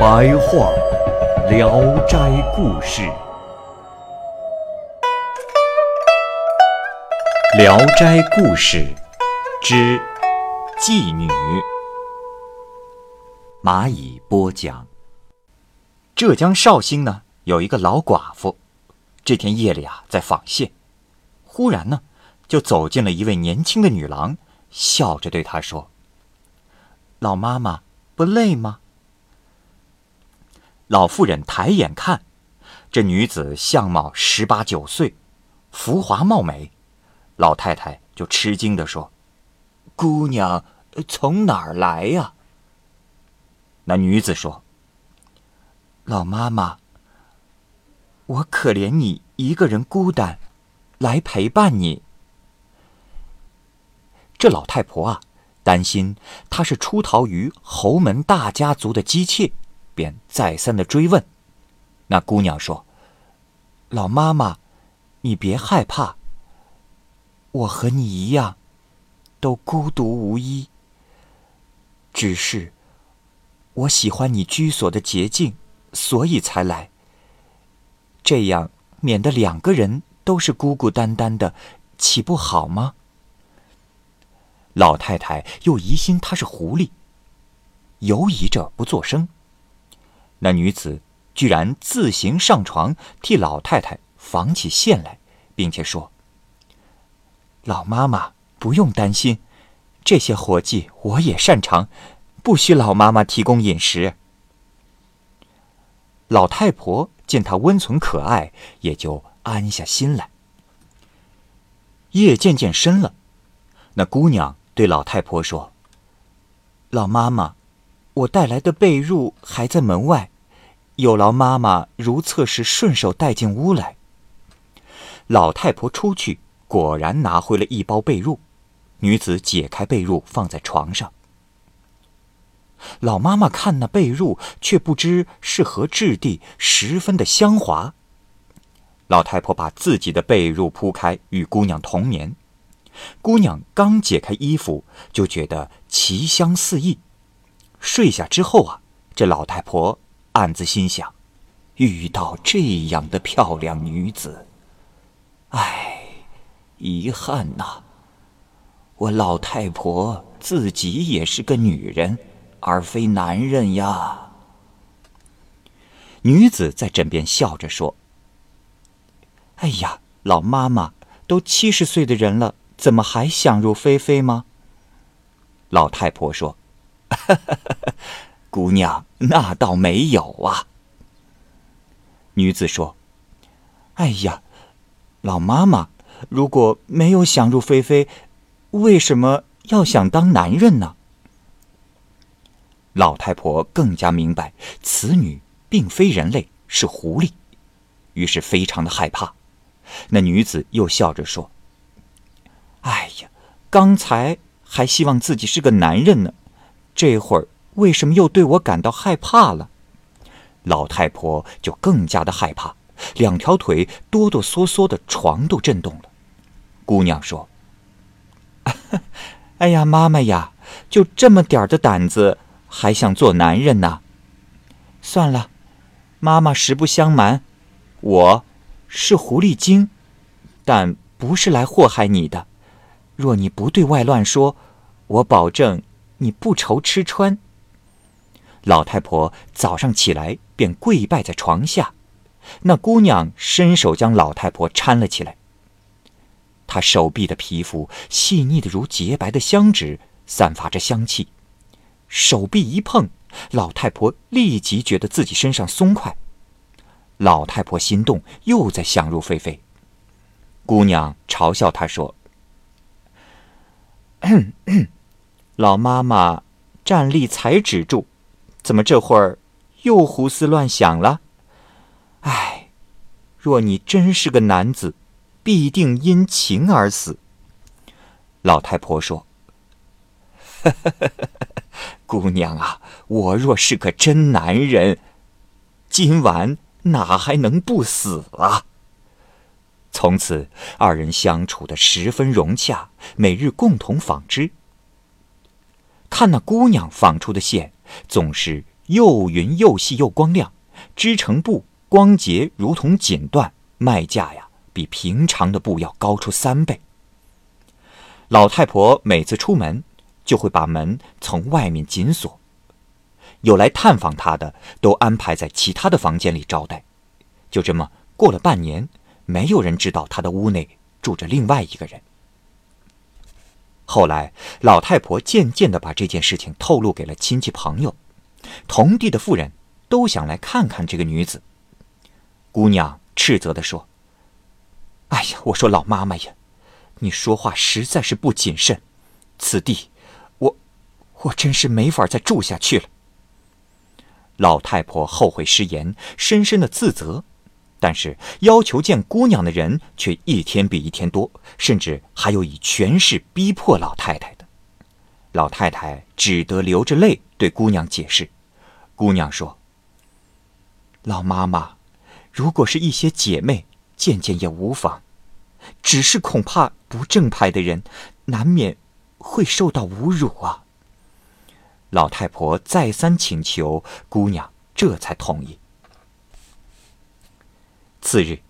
白话《聊斋故事》，《聊斋故事》之妓女。蚂蚁播讲。浙江绍兴呢，有一个老寡妇，这天夜里啊，在纺线，忽然呢，就走进了一位年轻的女郎，笑着对她说：“老妈妈，不累吗？”老妇人抬眼看，这女子相貌十八九岁，浮华貌美，老太太就吃惊地说：“姑娘从哪儿来呀？”那女子说。老妈妈，我可怜你一个人孤单，来陪伴你。这老太婆啊，担心她是出逃于侯门大家族的姬妾，便再三的追问。那姑娘说：“老妈妈，你别害怕，我和你一样，都孤独无依。只是我喜欢你居所的洁净。”所以才来。这样免得两个人都是孤孤单单的，岂不好吗？老太太又疑心他是狐狸，犹疑着不作声。那女子居然自行上床替老太太纺起线来，并且说：“老妈妈不用担心，这些活计我也擅长，不需老妈妈提供饮食。”老太婆见她温存可爱，也就安下心来。夜渐渐深了，那姑娘对老太婆说：“老妈妈，我带来的被褥还在门外，有劳妈妈如厕时顺手带进屋来。”老太婆出去，果然拿回了一包被褥。女子解开被褥，放在床上。老妈妈看那被褥，却不知是何质地，十分的香滑。老太婆把自己的被褥铺开，与姑娘同眠。姑娘刚解开衣服，就觉得奇香四溢。睡下之后啊，这老太婆暗自心想：遇到这样的漂亮女子，唉，遗憾呐！我老太婆自己也是个女人。而非男人呀！女子在枕边笑着说：“哎呀，老妈妈都七十岁的人了，怎么还想入非非吗？”老太婆说：“ 姑娘，那倒没有啊。”女子说：“哎呀，老妈妈，如果没有想入非非，为什么要想当男人呢？”老太婆更加明白，此女并非人类，是狐狸，于是非常的害怕。那女子又笑着说：“哎呀，刚才还希望自己是个男人呢，这会儿为什么又对我感到害怕了？”老太婆就更加的害怕，两条腿哆哆嗦嗦的，床都震动了。姑娘说：“哎呀，妈妈呀，就这么点儿的胆子。”还想做男人呢？算了，妈妈实不相瞒，我是狐狸精，但不是来祸害你的。若你不对外乱说，我保证你不愁吃穿。老太婆早上起来便跪拜在床下，那姑娘伸手将老太婆搀了起来。她手臂的皮肤细腻的如洁白的香脂，散发着香气。手臂一碰，老太婆立即觉得自己身上松快。老太婆心动，又在想入非非。姑娘嘲笑她说：“ 老妈妈站立才止住，怎么这会儿又胡思乱想了？唉，若你真是个男子，必定因情而死。老太婆说：“姑娘啊，我若是个真男人，今晚哪还能不死啊？”从此，二人相处的十分融洽，每日共同纺织。看那姑娘纺出的线，总是又匀又细又光亮，织成布。光洁如同锦缎，卖价呀比平常的布要高出三倍。老太婆每次出门，就会把门从外面紧锁，有来探访她的都安排在其他的房间里招待。就这么过了半年，没有人知道她的屋内住着另外一个人。后来，老太婆渐渐的把这件事情透露给了亲戚朋友，同地的妇人都想来看看这个女子。姑娘斥责地说：“哎呀，我说老妈妈呀，你说话实在是不谨慎。此地，我，我真是没法再住下去了。”老太婆后悔失言，深深的自责，但是要求见姑娘的人却一天比一天多，甚至还有以权势逼迫老太太的。老太太只得流着泪对姑娘解释。姑娘说：“老妈妈。”如果是一些姐妹见见也无妨，只是恐怕不正派的人难免会受到侮辱啊。老太婆再三请求，姑娘这才同意。次日，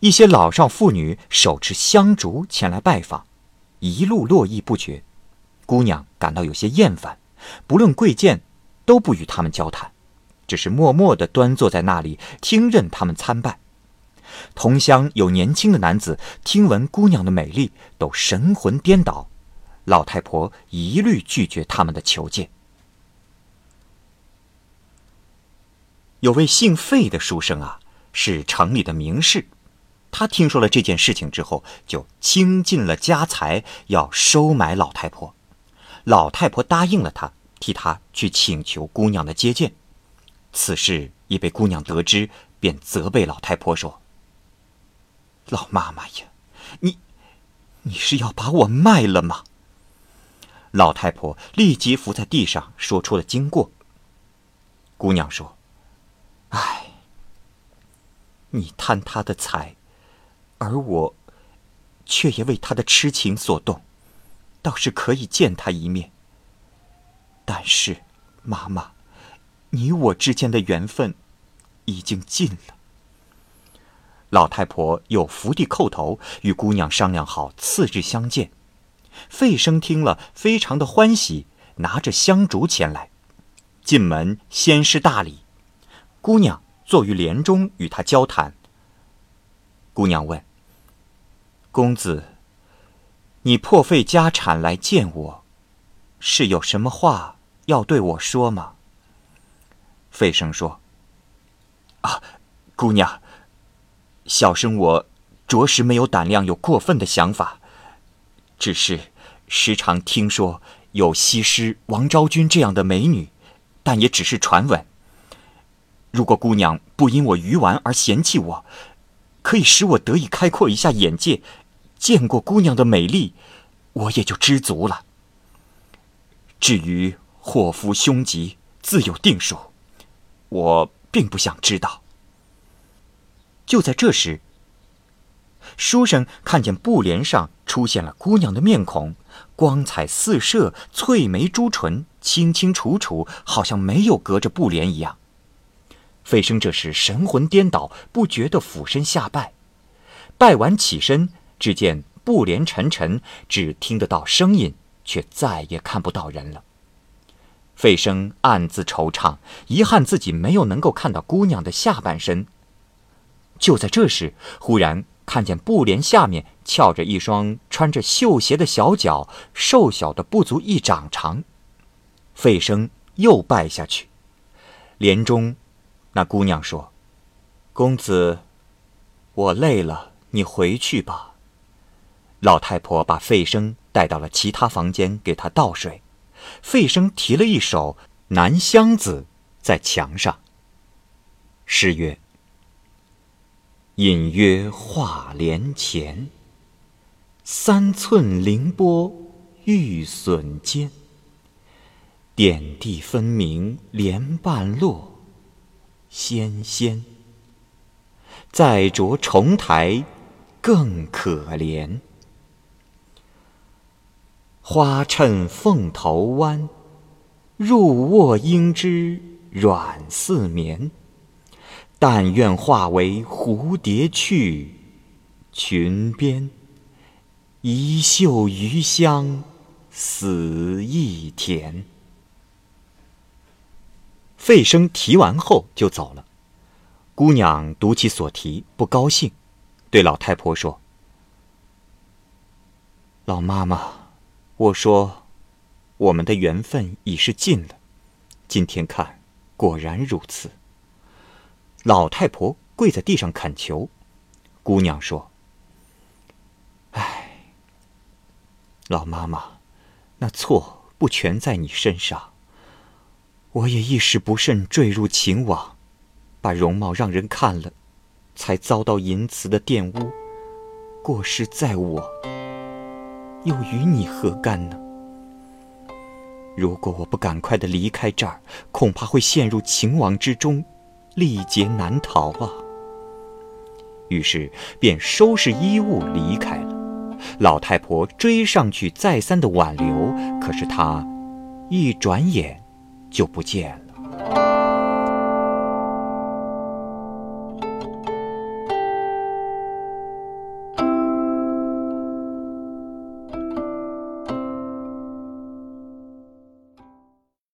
一些老少妇女手持香烛前来拜访，一路络绎不绝。姑娘感到有些厌烦，不论贵贱，都不与他们交谈。只是默默地端坐在那里听任他们参拜。同乡有年轻的男子听闻姑娘的美丽，都神魂颠倒。老太婆一律拒绝他们的求见。有位姓费的书生啊，是城里的名士。他听说了这件事情之后，就倾尽了家财要收买老太婆。老太婆答应了他，替他去请求姑娘的接见。此事已被姑娘得知，便责备老太婆说：“老妈妈呀，你，你是要把我卖了吗？”老太婆立即伏在地上说出了经过。姑娘说：“唉，你贪他的财，而我却也为他的痴情所动，倒是可以见他一面。但是，妈妈。”你我之间的缘分已经尽了。老太婆又伏地叩头，与姑娘商量好次日相见。费生听了，非常的欢喜，拿着香烛前来，进门先施大礼。姑娘坐于帘中与他交谈。姑娘问：“公子，你破费家产来见我，是有什么话要对我说吗？”费生说：“啊，姑娘，小生我着实没有胆量有过分的想法，只是时常听说有西施王昭君这样的美女，但也只是传闻。如果姑娘不因我愚顽而嫌弃我，可以使我得以开阔一下眼界，见过姑娘的美丽，我也就知足了。至于祸福凶吉，自有定数。”我并不想知道。就在这时，书生看见布帘上出现了姑娘的面孔，光彩四射，翠眉朱唇，清清楚楚，好像没有隔着布帘一样。费生这时神魂颠倒，不觉地俯身下拜。拜完起身，只见布帘沉沉，只听得到声音，却再也看不到人了。费生暗自惆怅，遗憾自己没有能够看到姑娘的下半身。就在这时，忽然看见布帘下面翘着一双穿着绣鞋的小脚，瘦小的不足一掌长。费生又拜下去。帘中，那姑娘说：“公子，我累了，你回去吧。”老太婆把费生带到了其他房间给他倒水。费生提了一首《南乡子》在墙上。诗曰：“隐约画帘前，三寸凌波玉笋尖。点地分明莲半落，纤纤。再着重台更可怜。花衬凤头弯，入卧应知软似棉。但愿化为蝴蝶去，裙边一袖余香死亦甜。费生提完后就走了。姑娘读起所题，不高兴，对老太婆说：“老妈妈，我说，我们的缘分已是尽了。今天看，果然如此。”老太婆跪在地上恳求。姑娘说：“唉，老妈妈，那错不全在你身上。”我也一时不慎坠入情网，把容貌让人看了，才遭到淫词的玷污。过失在我，又与你何干呢？如果我不赶快的离开这儿，恐怕会陷入情网之中，历劫难逃啊！于是便收拾衣物离开了。老太婆追上去，再三的挽留，可是她一转眼。就不见。